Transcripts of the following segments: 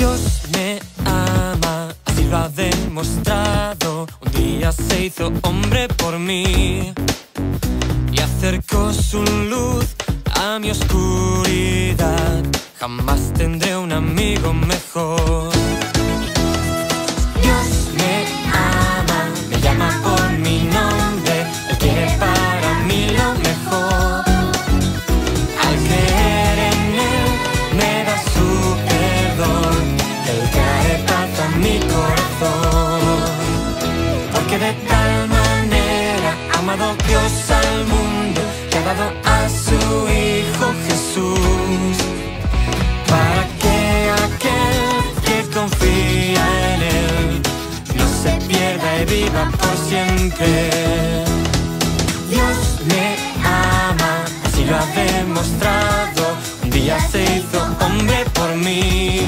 Dios me ama, así lo ha demostrado. Un día se hizo hombre por mí y acercó su luz a mi oscuridad. Jamás tendré Dios al mundo que ha dado a su Hijo Jesús. Para que aquel que confía en Él no se pierda y viva por siempre. Dios me ama, así lo ha demostrado. Un día se hizo hombre por mí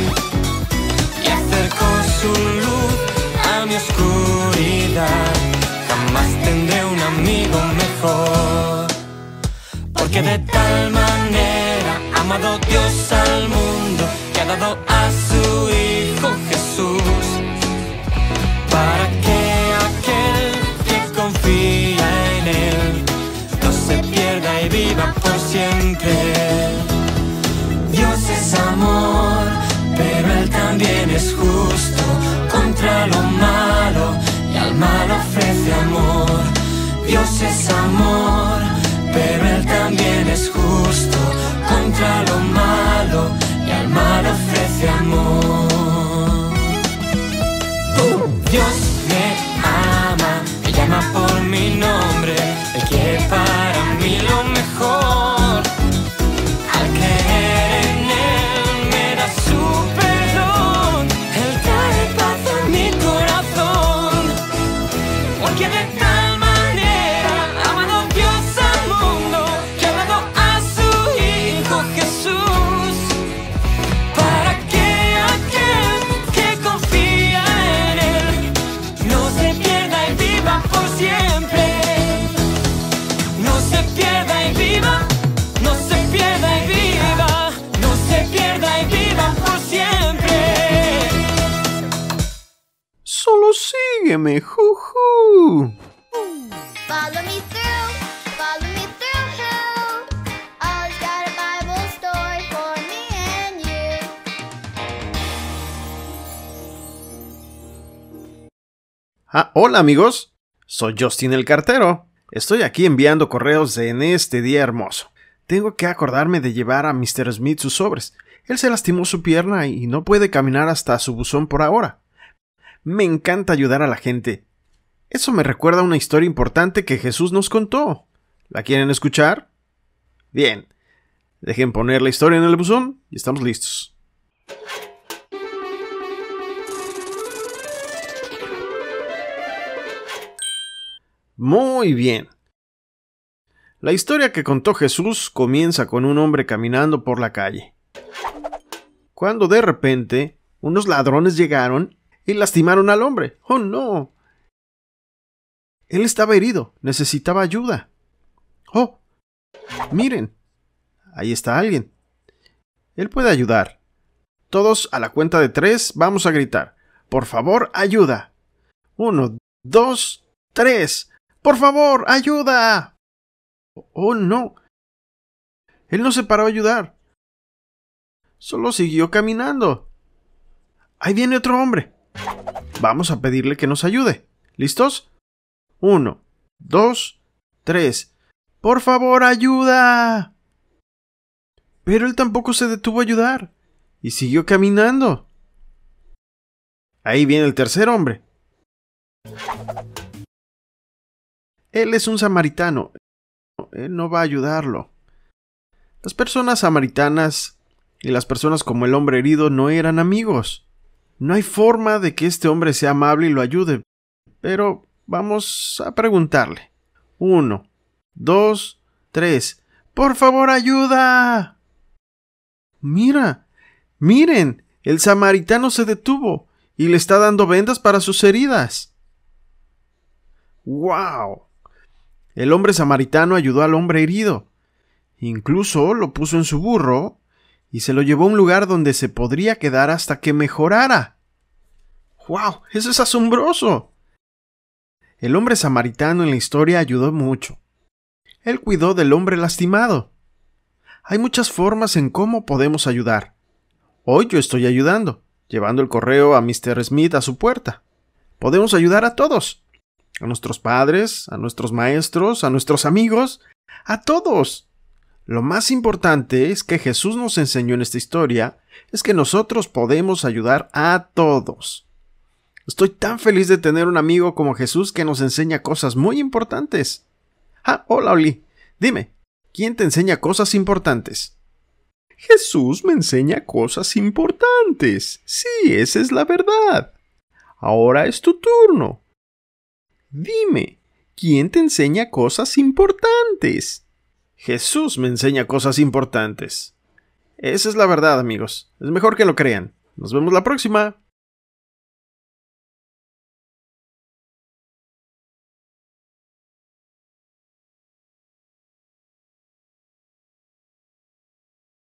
Porque de tal manera ha amado Dios al mundo que ha dado a su Hijo Jesús. Para que aquel que confía en Él no se pierda y viva por siempre. Dios es amor, pero Él también es justo Dios es amor, pero Él también es justo contra lo malo y al mal ofrece amor. Dios me ama, me llama por mi nombre, Él quiere para mí lo mejor. Al creer en Él me da su perdón, Él trae paz a mi corazón. Sígueme, juju. Follow me through, follow me through. Always got a Bible story for me and you. Ah, hola amigos. Soy Justin el cartero. Estoy aquí enviando correos en este día hermoso. Tengo que acordarme de llevar a Mr. Smith sus sobres. Él se lastimó su pierna y no puede caminar hasta su buzón por ahora. Me encanta ayudar a la gente. Eso me recuerda a una historia importante que Jesús nos contó. ¿La quieren escuchar? Bien. Dejen poner la historia en el buzón y estamos listos. Muy bien. La historia que contó Jesús comienza con un hombre caminando por la calle. Cuando de repente unos ladrones llegaron y lastimaron al hombre. ¡Oh, no! Él estaba herido, necesitaba ayuda. ¡Oh! Miren, ahí está alguien. Él puede ayudar. Todos a la cuenta de tres vamos a gritar. Por favor, ayuda. Uno, dos, tres. Por favor, ayuda. Oh, no. Él no se paró a ayudar. Solo siguió caminando. Ahí viene otro hombre. Vamos a pedirle que nos ayude. ¿Listos? Uno, dos, tres. Por favor, ayuda. Pero él tampoco se detuvo a ayudar y siguió caminando. Ahí viene el tercer hombre. Él es un samaritano. Él no va a ayudarlo. Las personas samaritanas y las personas como el hombre herido no eran amigos. No hay forma de que este hombre sea amable y lo ayude. Pero vamos a preguntarle. Uno, dos, tres. Por favor, ayuda. Mira, miren, el samaritano se detuvo y le está dando vendas para sus heridas. ¡Wow! El hombre samaritano ayudó al hombre herido. Incluso lo puso en su burro y se lo llevó a un lugar donde se podría quedar hasta que mejorara. ¡Wow! Eso es asombroso. El hombre samaritano en la historia ayudó mucho. Él cuidó del hombre lastimado. Hay muchas formas en cómo podemos ayudar. Hoy yo estoy ayudando, llevando el correo a Mr. Smith a su puerta. Podemos ayudar a todos. A nuestros padres, a nuestros maestros, a nuestros amigos, a todos. Lo más importante es que Jesús nos enseñó en esta historia es que nosotros podemos ayudar a todos. Estoy tan feliz de tener un amigo como Jesús que nos enseña cosas muy importantes. Ah, hola Oli. Dime, ¿quién te enseña cosas importantes? Jesús me enseña cosas importantes. Sí, esa es la verdad. Ahora es tu turno. Dime, ¿quién te enseña cosas importantes? Jesús me enseña cosas importantes. Esa es la verdad, amigos. Es mejor que lo crean. Nos vemos la próxima.